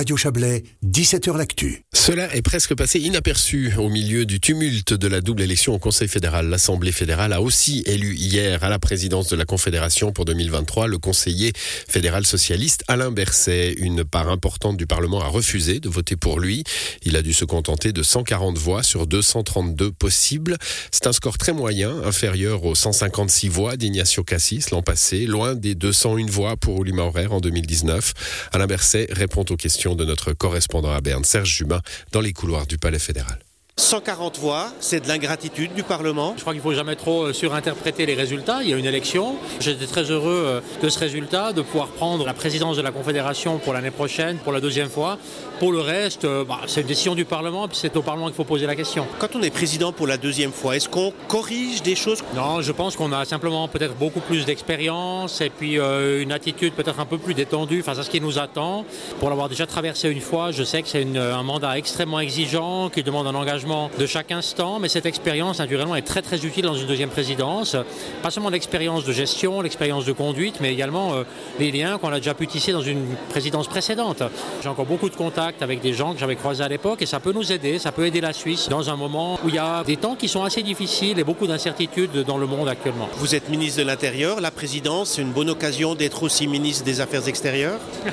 Radio Chablais, 17h L'Actu. Cela est presque passé inaperçu au milieu du tumulte de la double élection au Conseil fédéral. L'Assemblée fédérale a aussi élu hier à la présidence de la Confédération pour 2023 le conseiller fédéral socialiste Alain Berset. Une part importante du Parlement a refusé de voter pour lui. Il a dû se contenter de 140 voix sur 232 possibles. C'est un score très moyen, inférieur aux 156 voix d'Ignacio Cassis l'an passé, loin des 201 voix pour Uli Maurer en 2019. Alain Berset répond aux questions de notre correspondant à Berne, Serge Jubin, dans les couloirs du Palais fédéral. 140 voix, c'est de l'ingratitude du Parlement. Je crois qu'il ne faut jamais trop euh, surinterpréter les résultats. Il y a une élection. J'étais très heureux euh, de ce résultat, de pouvoir prendre la présidence de la Confédération pour l'année prochaine, pour la deuxième fois. Pour le reste, euh, bah, c'est une décision du Parlement, puis c'est au Parlement qu'il faut poser la question. Quand on est président pour la deuxième fois, est-ce qu'on corrige des choses? Non, je pense qu'on a simplement peut-être beaucoup plus d'expérience et puis une attitude peut-être un peu plus détendue face à ce qui nous attend. Pour l'avoir déjà traversé une fois, je sais que c'est un mandat extrêmement exigeant qui demande un engagement de chaque instant, mais cette expérience, naturellement, est très très utile dans une deuxième présidence. Pas seulement l'expérience de gestion, l'expérience de conduite, mais également euh, les liens qu'on a déjà pu tisser dans une présidence précédente. J'ai encore beaucoup de contacts avec des gens que j'avais croisés à l'époque et ça peut nous aider, ça peut aider la Suisse dans un moment où il y a des temps qui sont assez difficiles et beaucoup d'incertitudes dans le monde actuellement. Vous êtes ministre de l'Intérieur, la présidence, c'est une bonne occasion d'être aussi ministre des Affaires extérieures?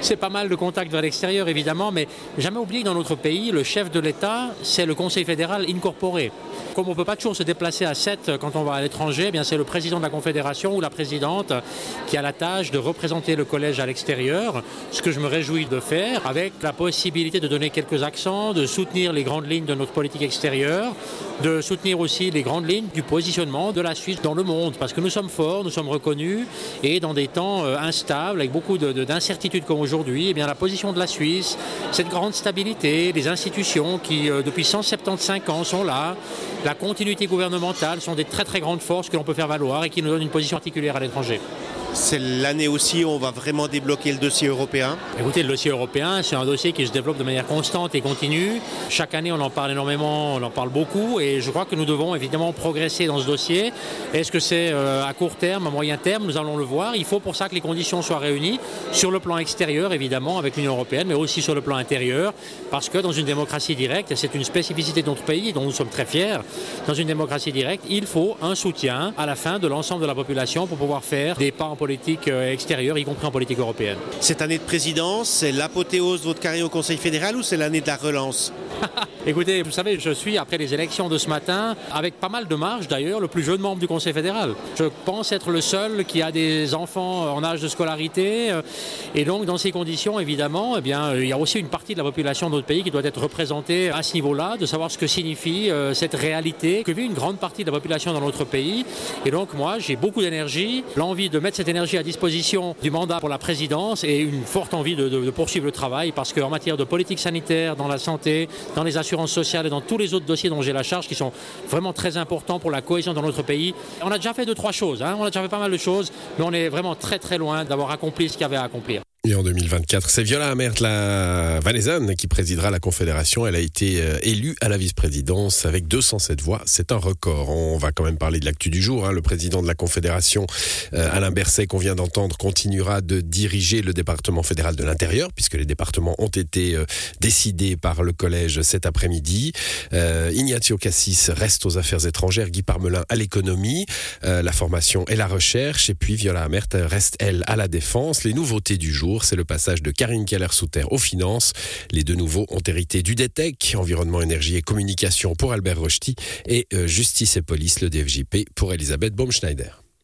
C'est pas mal de contacts vers l'extérieur, évidemment, mais jamais oublier que dans notre pays, le chef de l'État, c'est le le Conseil fédéral incorporé. Comme on ne peut pas toujours se déplacer à 7 quand on va à l'étranger, eh c'est le président de la Confédération ou la présidente qui a la tâche de représenter le collège à l'extérieur, ce que je me réjouis de faire, avec la possibilité de donner quelques accents, de soutenir les grandes lignes de notre politique extérieure, de soutenir aussi les grandes lignes du positionnement de la Suisse dans le monde, parce que nous sommes forts, nous sommes reconnus, et dans des temps euh, instables, avec beaucoup d'incertitudes comme aujourd'hui, eh la position de la Suisse, cette grande stabilité, les institutions qui euh, depuis 100 175 ans sont là. La continuité gouvernementale sont des très très grandes forces que l'on peut faire valoir et qui nous donnent une position particulière à l'étranger. C'est l'année aussi où on va vraiment débloquer le dossier européen Écoutez, le dossier européen, c'est un dossier qui se développe de manière constante et continue. Chaque année, on en parle énormément, on en parle beaucoup et je crois que nous devons évidemment progresser dans ce dossier. Est-ce que c'est euh, à court terme, à moyen terme? Nous allons le voir. Il faut pour ça que les conditions soient réunies sur le plan extérieur, évidemment, avec l'Union européenne, mais aussi sur le plan intérieur, parce que dans une démocratie directe, et c'est une spécificité de notre pays dont nous sommes très fiers, dans une démocratie directe, il faut un soutien à la fin de l'ensemble de la population pour pouvoir faire des pas en politique euh, extérieure, y compris en politique européenne. Cette année de présidence, c'est l'apothéose de votre carrière au Conseil fédéral ou c'est l'année de la relance? Écoutez, vous savez, je suis, après les élections de ce matin, avec pas mal de marge d'ailleurs, le plus jeune membre du Conseil fédéral. Je pense être le seul qui a des enfants en âge de scolarité. Euh, et donc, dans ces conditions, évidemment, eh bien, il y a aussi une partie de la population de notre pays qui doit être représentée à ce niveau-là, de savoir ce que signifie euh, cette réalité que vit une grande partie de la population dans notre pays. Et donc, moi, j'ai beaucoup d'énergie, l'envie de mettre cette énergie à disposition du mandat pour la présidence et une forte envie de, de poursuivre le travail parce qu'en matière de politique sanitaire, dans la santé, dans les assurances, sociale et dans tous les autres dossiers dont j'ai la charge qui sont vraiment très importants pour la cohésion dans notre pays. On a déjà fait deux, trois choses, hein. on a déjà fait pas mal de choses, mais on est vraiment très très loin d'avoir accompli ce qu'il y avait à accomplir. Et en 2024, c'est Viola Amert, la valaisanne, qui présidera la Confédération. Elle a été euh, élue à la vice-présidence avec 207 voix. C'est un record. On va quand même parler de l'actu du jour. Hein. Le président de la Confédération, euh, Alain Berset, qu'on vient d'entendre, continuera de diriger le département fédéral de l'intérieur, puisque les départements ont été euh, décidés par le collège cet après-midi. Ignazio Cassis reste aux affaires étrangères, Guy Parmelin à l'économie, la formation et la recherche. Et puis Viola Amert reste, elle, à la défense. Les nouveautés du jour c'est le passage de Karine Keller-Souter aux finances. Les deux nouveaux ont hérité du DETEC, environnement, énergie et communication pour Albert Rochety, et euh, justice et police, le DFJP, pour Elisabeth Baumschneider.